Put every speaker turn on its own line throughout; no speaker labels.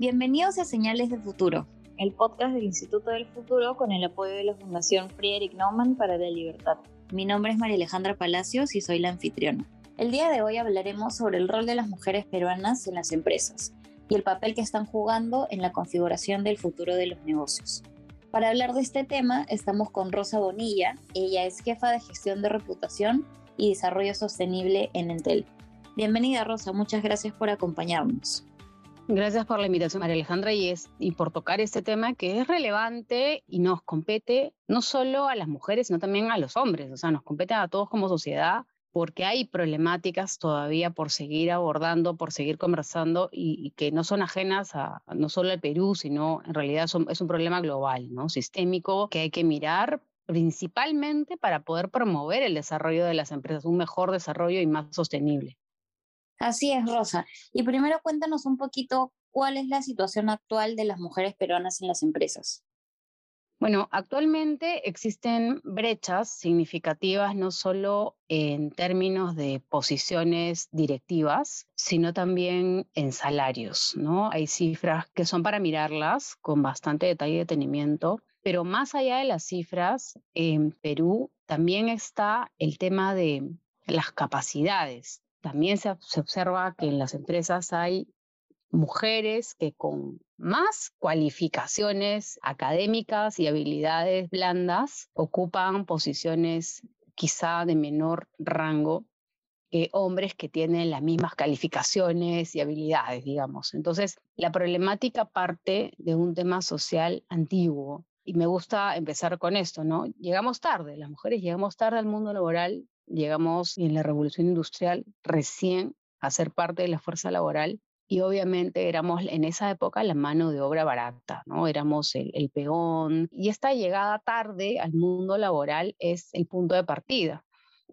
Bienvenidos a Señales de Futuro, el podcast del Instituto del Futuro con el apoyo de la Fundación Friedrich Naumann para la Libertad. Mi nombre es María Alejandra Palacios y soy la anfitriona. El día de hoy hablaremos sobre el rol de las mujeres peruanas en las empresas y el papel que están jugando en la configuración del futuro de los negocios. Para hablar de este tema estamos con Rosa Bonilla, ella es jefa de gestión de reputación y desarrollo sostenible en Entel. Bienvenida Rosa, muchas gracias por acompañarnos.
Gracias por la invitación, María Alejandra, y, es, y por tocar este tema que es relevante y nos compete no solo a las mujeres, sino también a los hombres, o sea, nos compete a todos como sociedad, porque hay problemáticas todavía por seguir abordando, por seguir conversando y, que no son ajenas a no solo al Perú, sino en realidad es un problema global, ¿no? sistémico, que hay que mirar principalmente para poder promover el desarrollo de las empresas, un mejor desarrollo y más sostenible.
Así es, Rosa. Y primero cuéntanos un poquito cuál es la situación actual de las mujeres peruanas en las empresas.
Bueno, actualmente existen brechas significativas no solo en términos de posiciones directivas, sino también en salarios, ¿no? Hay cifras que son para mirarlas con bastante detalle y detenimiento, pero más allá de las cifras, en Perú también está el tema de las capacidades. También se, observa que en las empresas hay mujeres que con más cualificaciones académicas y habilidades blandas ocupan posiciones quizá de menor rango que hombres que tienen las mismas calificaciones y habilidades, digamos. Entonces, la problemática parte de un tema social antiguo y me gusta empezar con esto, ¿no? Llegamos tarde, las mujeres llegamos tarde al mundo laboral llegamos en la revolución industrial recién a ser parte de la fuerza laboral y obviamente éramos en esa época la mano de obra barata, ¿no? Éramos el, peón y esta llegada tarde al mundo laboral es el punto de partida,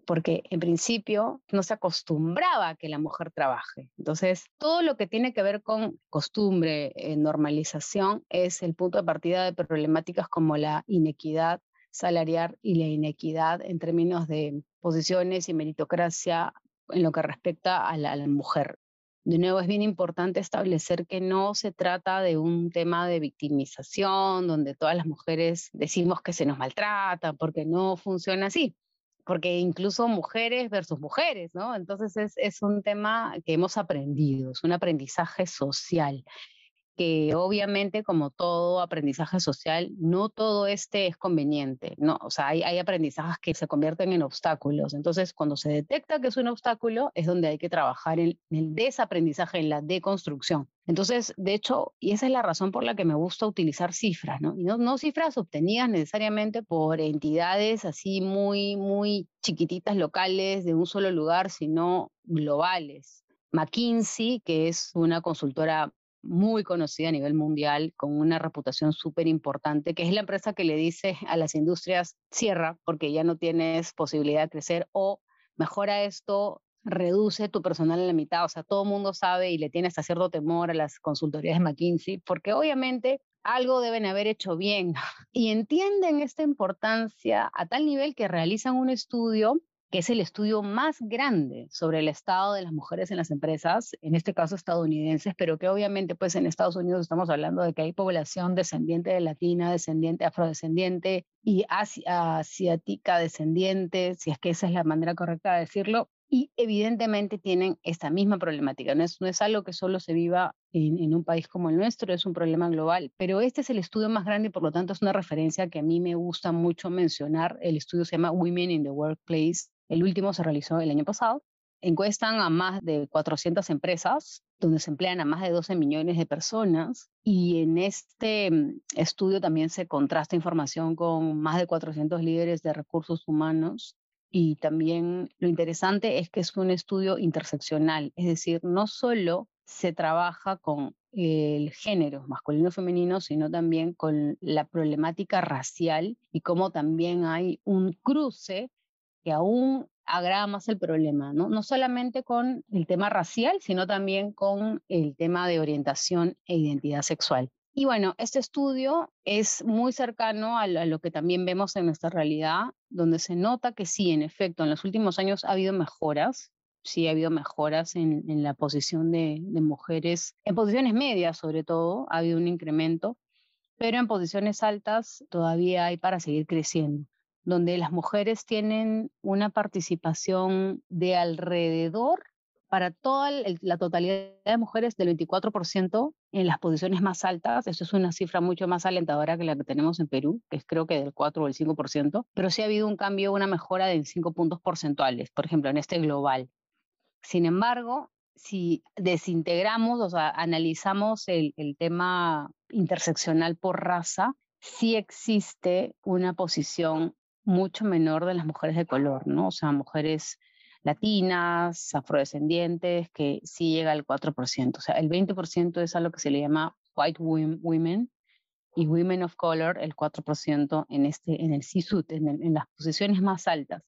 porque en principio no se acostumbraba a que la mujer trabaje. Entonces, todo lo que tiene que ver con costumbre, eh, normalización, es el punto de partida de problemáticas como la inequidad salarial y la inequidad en términos de posiciones y meritocracia en lo que respecta a la, mujer. De nuevo, es bien importante establecer que no se trata de un tema de victimización, donde todas las mujeres decimos que se nos maltrata, porque no funciona así, porque incluso mujeres versus mujeres, ¿no? Entonces es, es un tema que hemos aprendido, es un aprendizaje social que obviamente como todo aprendizaje social, no todo este es conveniente, ¿no? O sea, hay, hay, aprendizajes que se convierten en obstáculos. Entonces, cuando se detecta que es un obstáculo, es donde hay que trabajar en, el desaprendizaje, en la deconstrucción. Entonces, de hecho, y esa es la razón por la que me gusta utilizar cifras, ¿no? Y no, no cifras obtenidas necesariamente por entidades así muy, muy chiquititas locales de un solo lugar, sino globales. McKinsey, que es una consultora muy conocida a nivel mundial, con una reputación súper importante, que es la empresa que le dice a las industrias, cierra porque ya no tienes posibilidad de crecer o mejora esto, reduce tu personal a la mitad. O sea, todo el mundo sabe y le tiene hasta cierto temor a las consultorías de McKinsey, porque obviamente algo deben haber hecho bien y entienden esta importancia a tal nivel que realizan un estudio que es el estudio más grande sobre el estado de las mujeres en las empresas, en este caso estadounidenses, pero que obviamente pues en Estados Unidos estamos hablando de que hay población descendiente de latina, descendiente afrodescendiente y asiática descendiente, si es que esa es la manera correcta de decirlo, y evidentemente tienen esta misma problemática. No es, algo que solo se viva en, en, un país como el nuestro, es un problema global, pero este es el estudio más grande y por lo tanto es una referencia que a mí me gusta mucho mencionar. El estudio se llama Women in the Workplace el último se realizó el año pasado. Encuestan a más de 400 empresas, donde se emplean a más de 12 millones de personas. Y en este mm, estudio también se contrasta información con más de 400 líderes de recursos humanos. Y también lo interesante es que es un estudio interseccional, es decir, no solo se trabaja con el género masculino femenino, sino también con la problemática racial y cómo también hay un cruce que aún agrava más el problema, ¿no? No solamente con el tema racial, sino también con el tema de orientación e identidad sexual. Y bueno, este estudio es muy cercano a lo que también vemos en nuestra realidad, donde se nota que sí, en efecto, en los últimos años ha habido mejoras, sí ha habido mejoras en, la posición de, mujeres, en posiciones medias sobre todo, ha habido un incremento, pero en posiciones altas todavía hay para seguir creciendo, donde las mujeres tienen una participación de alrededor para toda la totalidad de mujeres del 24% en las posiciones más altas. Eso es una cifra mucho más alentadora que la que tenemos en Perú, que es creo que del 4 o el 5%, pero sí ha habido un cambio, una mejora de 5 puntos porcentuales, por ejemplo, en este global. Sin embargo, si desintegramos, o sea, analizamos el, tema interseccional por raza, sí existe una posición mucho menor de las mujeres de color, ¿no? O sea, mujeres latinas, afrodescendientes, que sí llega al 4%. O sea, el 20% es a lo que se le llama white women y women of color, el 4% en, este, en el CISUT, en, en las posiciones más altas.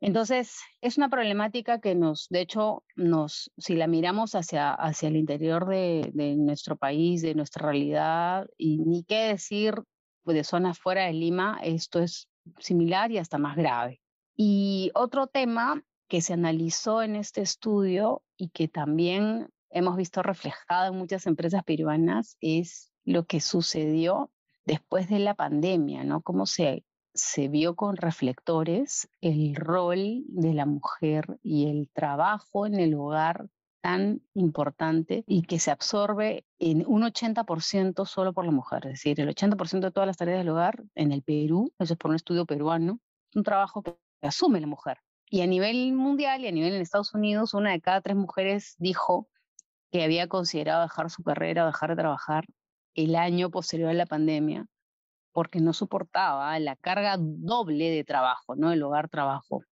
Entonces, es una problemática que nos, de hecho, nos, si la miramos hacia, hacia el interior de, de nuestro país, de nuestra realidad, y ni qué decir pues, de zonas fuera de Lima, esto es similar y hasta más grave. Y otro tema que se analizó en este estudio y que también hemos visto reflejado en muchas empresas peruanas es lo que sucedió después de la pandemia, ¿no? Cómo se se vio con reflectores el rol de la mujer y el trabajo en el hogar tan importante y que se absorbe en un 80% solo por la mujer. Es decir, el 80% de todas las tareas del hogar en el Perú, eso es por un estudio peruano, un trabajo que asume la mujer. Y a nivel mundial y a nivel en Estados Unidos, una de cada tres mujeres dijo que había considerado dejar su carrera dejar de trabajar el año posterior a la pandemia porque no soportaba la carga doble de trabajo, ¿no? El hogar trabajo.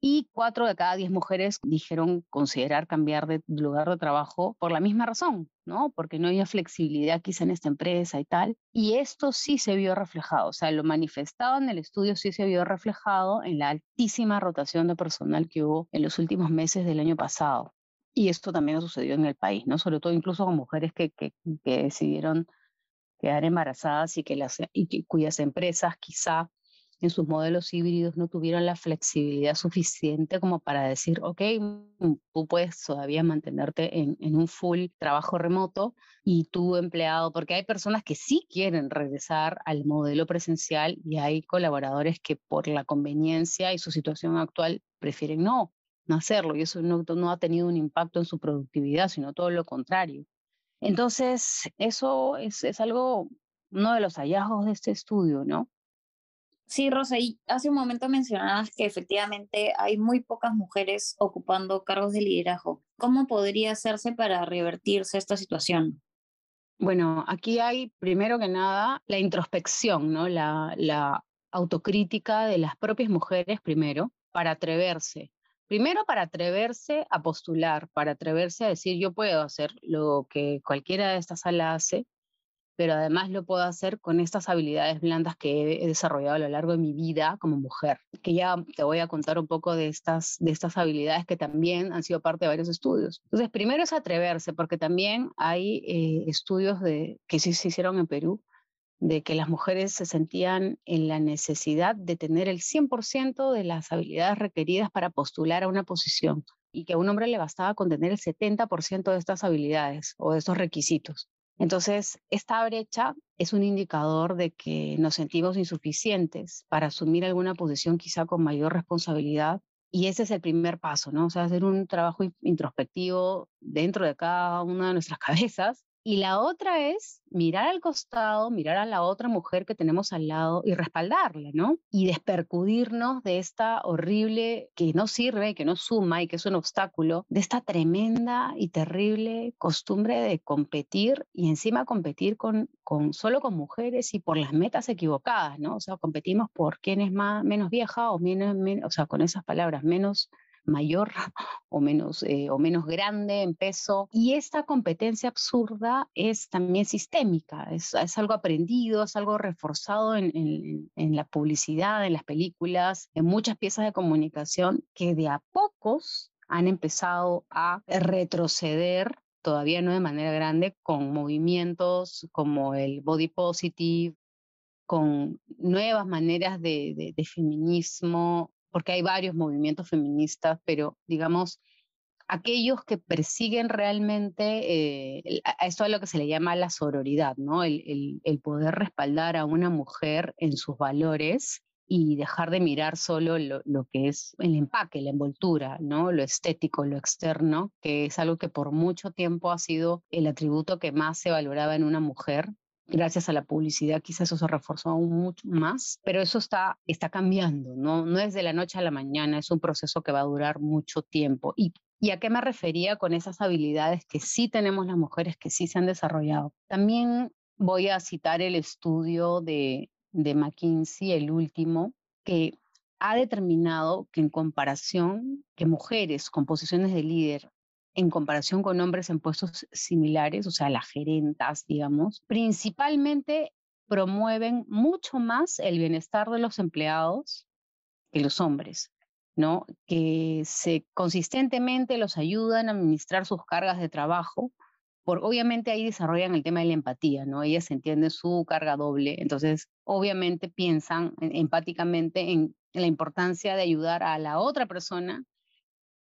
Y cuatro de cada diez mujeres dijeron considerar cambiar de lugar de trabajo por la misma razón, ¿no? Porque no había flexibilidad quizá en esta empresa y tal. Y esto sí se vio reflejado, o sea, lo manifestado en el estudio sí se vio reflejado en la altísima rotación de personal que hubo en los últimos meses del año pasado. Y esto también ha sucedido en el país, ¿no? Sobre todo incluso con mujeres que, que, que decidieron quedar embarazadas y, que las, y cuyas empresas quizá en sus modelos híbridos no tuvieron la flexibilidad suficiente como para decir, ok, mm, tú puedes todavía mantenerte en, un full trabajo remoto y tu empleado, porque hay personas que sí quieren regresar al modelo presencial y hay colaboradores que por la conveniencia y su situación actual prefieren no, hacerlo y eso no, no ha tenido un impacto en su productividad, sino todo lo contrario. Entonces, eso es, es algo, uno de los hallazgos de este estudio, ¿no?
Sí, Rosa, y hace un momento mencionabas que efectivamente hay muy pocas mujeres ocupando cargos de liderazgo. ¿Cómo podría hacerse para revertirse esta situación?
Bueno, aquí hay primero que nada la introspección, ¿no? La, la autocrítica de las propias mujeres primero para atreverse Primero, para atreverse a postular, para atreverse a decir, yo puedo hacer lo que cualquiera de estas salas hace, pero además lo puedo hacer con estas habilidades blandas que he desarrollado a lo largo de mi vida como mujer, que ya te voy a contar un poco de estas, de estas habilidades que también han sido parte de varios estudios. Entonces, primero es atreverse, porque también hay eh, estudios de, que sí se hicieron en Perú, de que las mujeres se sentían en la necesidad de tener el 100% de las habilidades requeridas para postular a una posición y que a un hombre le bastaba con tener el 70% de estas habilidades o de estos requisitos. Entonces, esta brecha es un indicador de que nos sentimos insuficientes para asumir alguna posición quizá con mayor responsabilidad y ese es el primer paso, ¿no? O sea, hacer un trabajo introspectivo dentro de cada una de nuestras cabezas y la otra es mirar al costado, mirar a la otra mujer que tenemos al lado y respaldarla, ¿no? Y despercudirnos de esta horrible que no sirve, que no suma y que es un obstáculo, de esta tremenda y terrible costumbre de competir y encima competir con, con solo con mujeres y por las metas equivocadas, ¿no? O sea, competimos por quién es más, menos vieja o menos, menos o sea, con esas palabras, menos mayor o menos, eh, o menos grande en peso. Y esta competencia absurda es también sistémica, es, es algo aprendido, es algo reforzado en, en, en, la publicidad, en las películas, en muchas piezas de comunicación que de a pocos han empezado a retroceder todavía no de manera grande, con movimientos como el body positive, con nuevas maneras de, de, de feminismo porque hay varios movimientos feministas, pero digamos, aquellos que persiguen realmente, eh, a esto es lo que se le llama la sororidad, ¿no? El, el, poder respaldar a una mujer en sus valores y dejar de mirar solo lo, lo, que es el empaque, la envoltura, ¿no? Lo estético, lo externo, que es algo que por mucho tiempo ha sido el atributo que más se valoraba en una mujer gracias a la publicidad quizás eso se reforzó aún mucho más, pero eso está, está cambiando, ¿no? no es de la noche a la mañana, es un proceso que va a durar mucho tiempo. ¿Y, ¿Y a qué me refería con esas habilidades que sí tenemos las mujeres, que sí se han desarrollado? También voy a citar el estudio de, de McKinsey, el último, que ha determinado que en comparación, que mujeres con posiciones de líder en comparación con hombres en puestos similares, o sea, las gerentas, digamos, principalmente promueven mucho más el bienestar de los empleados que los hombres, ¿no? Que consistentemente los ayudan a administrar sus cargas de trabajo, por, obviamente ahí desarrollan el tema de la empatía, ¿no? Ellas entienden su carga doble, entonces obviamente piensan empáticamente en la importancia de ayudar a la otra persona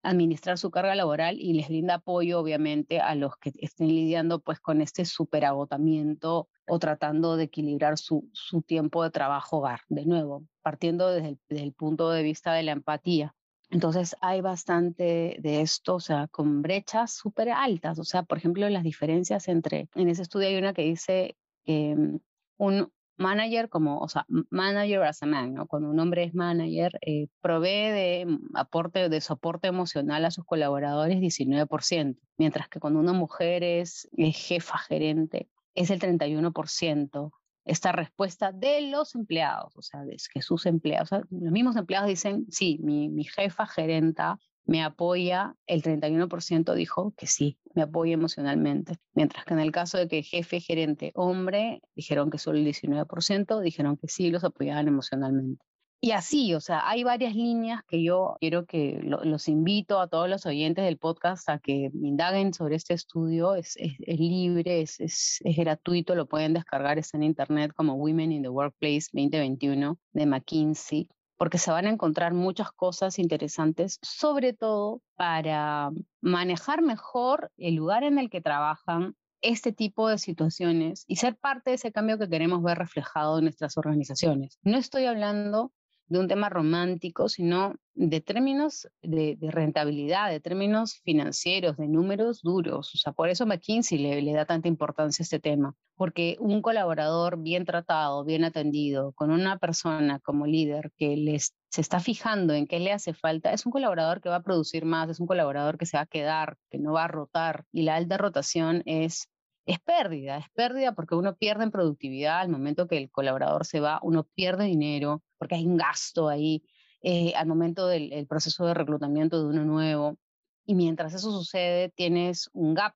administrar su carga laboral y les brinda apoyo, obviamente, a los que estén lidiando pues con este superagotamiento o tratando de equilibrar su, su tiempo de trabajo hogar. De nuevo, partiendo desde el, punto de vista de la empatía. Entonces hay bastante de esto, o sea, con brechas súper altas. O sea, por ejemplo, las diferencias entre, en ese estudio hay una que dice que mm, un, manager como, o sea, manager as a man, ¿no? Cuando un hombre es manager, eh, provee de mm, aporte, de soporte emocional a sus colaboradores 19%, mientras que cuando una mujer es, jefa gerente, es el 31%. Esta respuesta de los empleados, o sea, es que sus empleados, los mismos empleados dicen, sí, mi, mi jefa gerenta me apoya, el 31% dijo que sí, me apoya emocionalmente. Mientras que en el caso de que jefe, gerente, hombre, dijeron que solo el 19%, dijeron que sí, los apoyaban emocionalmente. Y así, o sea, hay varias líneas que yo quiero que los invito a todos los oyentes del podcast a que indaguen sobre este estudio. Es, es, es libre, es, es, gratuito, lo pueden descargar, está en internet como Women in the Workplace 2021 de McKinsey porque se van a encontrar muchas cosas interesantes, sobre todo para manejar mejor el lugar en el que trabajan este tipo de situaciones y ser parte de ese cambio que queremos ver reflejado en nuestras organizaciones. No estoy hablando de un tema romántico, sino de términos de, rentabilidad, de términos financieros, de números duros. O sea, por eso McKinsey le, da tanta importancia a este tema, porque un colaborador bien tratado, bien atendido, con una persona como líder que les, se está fijando en qué le hace falta, es un colaborador que va a producir más, es un colaborador que se va a quedar, que no va a rotar. Y la alta rotación es es pérdida, es pérdida porque uno pierde en productividad al momento que el colaborador se va, uno pierde dinero porque hay un gasto ahí eh, al momento del proceso de reclutamiento de uno nuevo. Y mientras eso sucede, tienes un gap,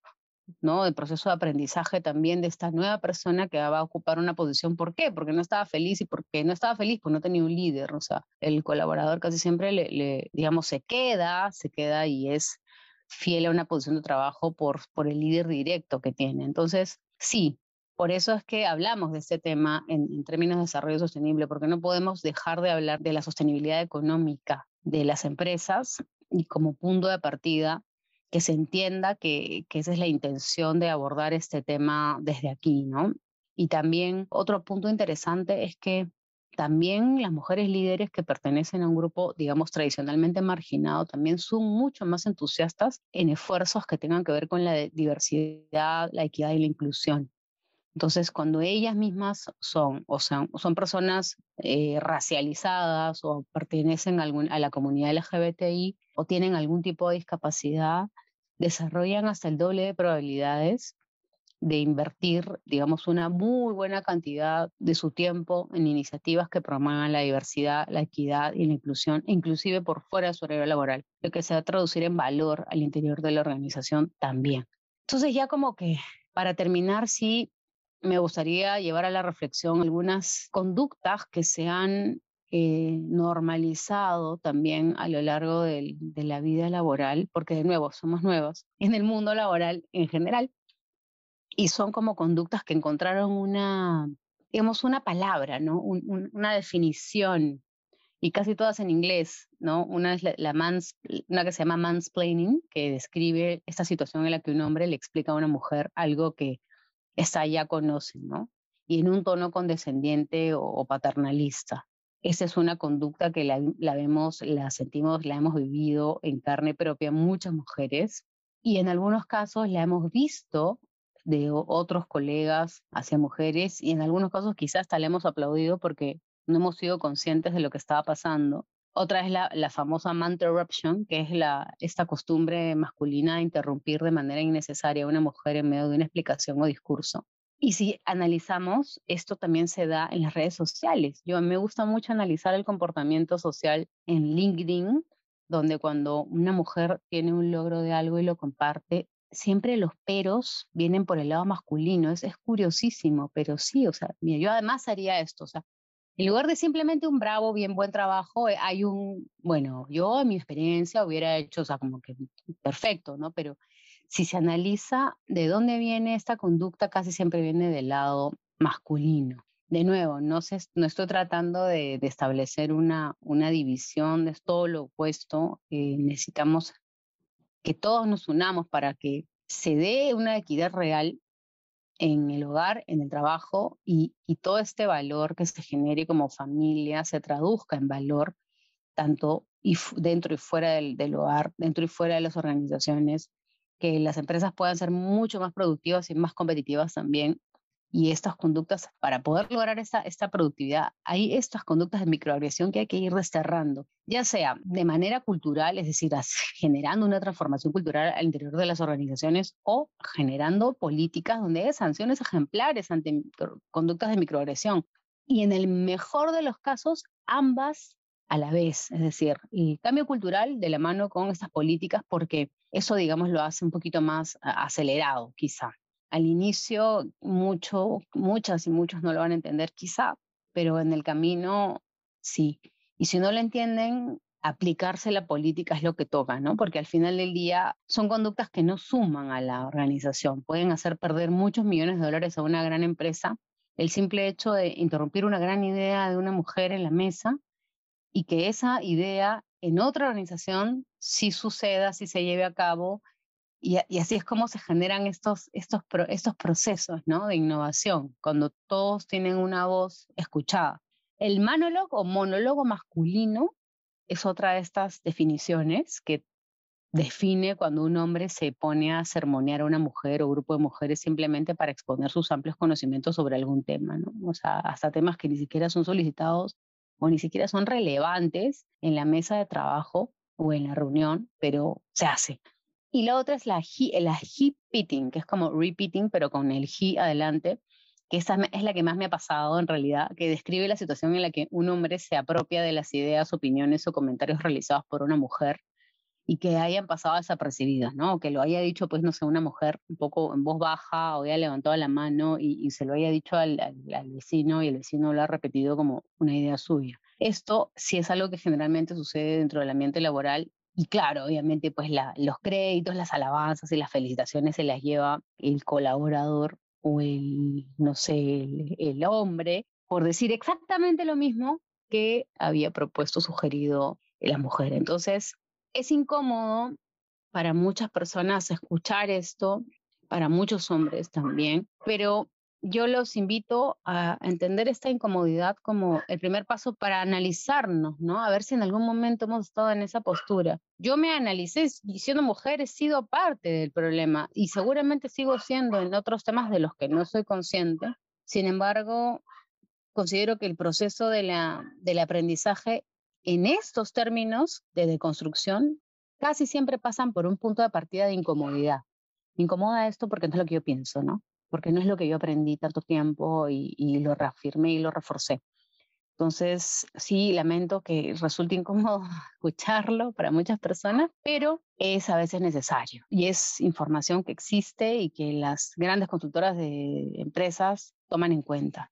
¿no? El proceso de aprendizaje también de esta nueva persona que va a ocupar una posición. ¿Por qué? Porque no estaba feliz y porque no estaba feliz, pues no tenía un líder. O sea, el colaborador casi siempre le digamos, se queda, se queda y es fiel a una posición de trabajo por, por el líder directo que tiene. Entonces, sí, por eso es que hablamos de este tema en, términos de desarrollo sostenible, porque no podemos dejar de hablar de la sostenibilidad económica de las empresas y como punto de partida que se entienda que, que esa es la intención de abordar este tema desde aquí, ¿no? Y también otro punto interesante es que también las mujeres líderes que pertenecen a un grupo, digamos, tradicionalmente marginado, también son mucho más entusiastas en esfuerzos que tengan que ver con la diversidad, la equidad y la inclusión. Entonces, cuando ellas mismas son, o sea, son personas eh, racializadas o pertenecen a, a la comunidad LGBTI o tienen algún tipo de discapacidad, desarrollan hasta el doble de probabilidades de invertir, digamos, una muy buena cantidad de su tiempo en iniciativas que promuevan la diversidad, la equidad y la inclusión, inclusive por fuera de su horario laboral, lo que se va a traducir en valor al interior de la organización también. Entonces ya como que para terminar, sí, me gustaría llevar a la reflexión algunas conductas que se han eh, normalizado también a lo largo de la vida laboral, porque de nuevo somos nuevos en el mundo laboral en general, y son como conductas que encontraron una, digamos, una palabra, ¿no? una definición y casi todas en inglés, ¿no? Una es la, una que se llama mansplaining, que describe esta situación en la que un hombre le explica a una mujer algo que esa ya conoce, ¿no? Y en un tono condescendiente o, paternalista. Esa es una conducta que la, vemos, la sentimos, la hemos vivido en carne propia muchas mujeres y en algunos casos la hemos visto de otros colegas hacia mujeres y en algunos casos quizás hasta le hemos aplaudido porque no hemos sido conscientes de lo que estaba pasando. Otra es la, famosa interruption, que es la, esta costumbre masculina de interrumpir de manera innecesaria a una mujer en medio de una explicación o discurso. Y si analizamos, esto también se da en las redes sociales. Yo me gusta mucho analizar el comportamiento social en LinkedIn, donde cuando una mujer tiene un logro de algo y lo comparte, siempre los peros vienen por el lado masculino. Es, es curiosísimo, pero sí, o sea, mira, yo además haría esto, o sea, en lugar de simplemente un bravo, bien buen trabajo, eh, hay un, bueno, yo en mi experiencia hubiera hecho, o sea, como que perfecto, ¿no? Pero si se analiza de dónde viene esta conducta, casi siempre viene del lado masculino. De nuevo, no, se, no estoy tratando de, establecer una, una división, es todo lo opuesto. Eh, necesitamos que todos nos unamos para que se dé una equidad real en el hogar, en el trabajo y, todo este valor que se genere como familia se traduzca en valor tanto y dentro y fuera del, hogar, dentro y fuera de las organizaciones, que las empresas puedan ser mucho más productivas y más competitivas también y estas conductas, para poder lograr esta, esta productividad, hay estas conductas de microagresión que hay que ir desterrando, ya sea de manera cultural, es decir, generando una transformación cultural al interior de las organizaciones o generando políticas donde hay sanciones ejemplares ante conductas de microagresión. Y en el mejor de los casos, ambas a la vez, es decir, el cambio cultural de la mano con estas políticas, porque eso, digamos, lo hace un poquito más acelerado, quizá. Al inicio, mucho, muchas y muchos no lo van a entender quizá, pero en el camino sí. Y si no lo entienden, aplicarse la política es lo que toca, ¿no? Porque al final del día son conductas que no suman a la organización, pueden hacer perder muchos millones de dólares a una gran empresa. El simple hecho de interrumpir una gran idea de una mujer en la mesa y que esa idea en otra organización sí suceda, sí se lleve a cabo y, así es como se generan estos, estos, estos procesos ¿no? de innovación, cuando todos tienen una voz escuchada. El monólogo o monólogo masculino es otra de estas definiciones que define cuando un hombre se pone a sermonear a una mujer o grupo de mujeres simplemente para exponer sus amplios conocimientos sobre algún tema. O sea, hasta temas que ni siquiera son solicitados o ni siquiera son relevantes en la mesa de trabajo o en la reunión, pero se hace. Y la otra es la la pitting, que es como repeating, pero con el he adelante, que esa es la que más me ha pasado en realidad, que describe la situación en la que un hombre se apropia de las ideas, opiniones o comentarios realizados por una mujer y que hayan pasado desapercibidas, ¿no? Que lo haya dicho, pues, no sé, una mujer un poco en voz baja o haya levantado la mano y, se lo haya dicho al, al, vecino y el vecino lo ha repetido como una idea suya. Esto sí es algo que generalmente sucede dentro del ambiente laboral y claro, obviamente, pues los créditos, las alabanzas y las felicitaciones se las lleva el colaborador o el, no sé, el, hombre, por decir exactamente lo mismo que había propuesto, sugerido la mujer. Entonces, es incómodo para muchas personas escuchar esto, para muchos hombres también, pero yo los invito a entender esta incomodidad como el primer paso para analizarnos, ¿no? A ver si en algún momento hemos estado en esa postura. Yo me analicé y siendo mujer he sido parte del problema y seguramente sigo siendo en otros temas de los que no soy consciente. Sin embargo, considero que el proceso de la, del aprendizaje en estos términos de deconstrucción casi siempre pasan por un punto de partida de incomodidad. Me incomoda esto porque no es lo que yo pienso, ¿no? Porque no es lo que yo aprendí tanto tiempo y, lo reafirmé y lo reforcé. Entonces, sí, lamento que resulte incómodo escucharlo para muchas personas, pero es a veces necesario y es información que existe y que las grandes consultoras de empresas toman en cuenta.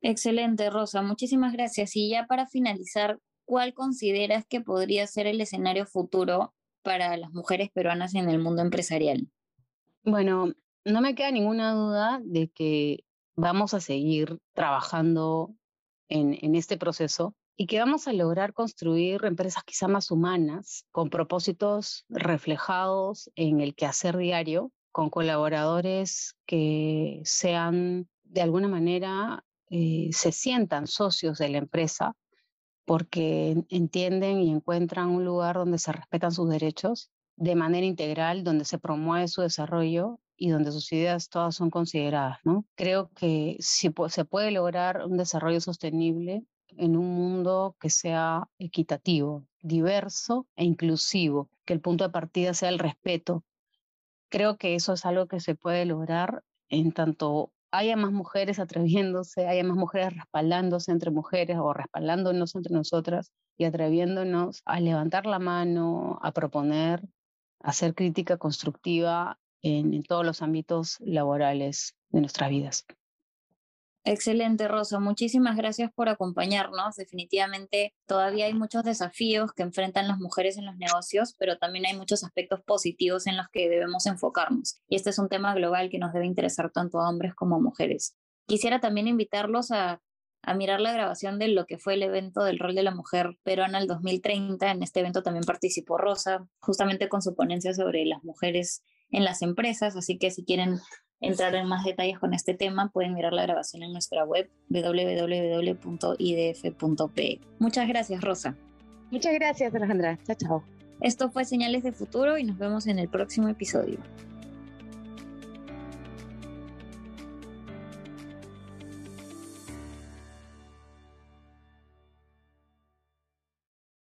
Excelente, Rosa. Muchísimas gracias. Y ya para finalizar, ¿cuál consideras que podría ser el escenario futuro para las mujeres peruanas en el mundo empresarial?
Bueno, no me queda ninguna duda de que vamos a seguir trabajando en, este proceso y que vamos a lograr construir empresas quizá más humanas, con propósitos reflejados en el quehacer diario, con colaboradores que sean de alguna manera, eh, se sientan socios de la empresa porque entienden y encuentran un lugar donde se respetan sus derechos de manera integral, donde se promueve su desarrollo y donde sus ideas todas son consideradas. ¿no? Creo que si se puede lograr un desarrollo sostenible en un mundo que sea equitativo, diverso e inclusivo, que el punto de partida sea el respeto. Creo que eso es algo que se puede lograr en tanto haya más mujeres atreviéndose, haya más mujeres respaldándose entre mujeres o respaldándonos entre nosotras y atreviéndonos a levantar la mano, a proponer, a hacer crítica constructiva en, todos los ámbitos laborales de nuestras vidas.
Excelente, Rosa. Muchísimas gracias por acompañarnos. Definitivamente todavía hay muchos desafíos que enfrentan las mujeres en los negocios, pero también hay muchos aspectos positivos en los que debemos enfocarnos. Y este es un tema global que nos debe interesar tanto a hombres como a mujeres. Quisiera también invitarlos a, a mirar la grabación de lo que fue el evento del rol de la mujer peruana el 2030. En este evento también participó Rosa, justamente con su ponencia sobre las mujeres en las empresas, así que si quieren entrar en más detalles con este tema, pueden mirar la grabación en nuestra web www.idf.pe. Muchas gracias, Rosa.
Muchas gracias, Alejandra. Chao, chao.
Esto fue Señales de Futuro y nos vemos en el próximo episodio.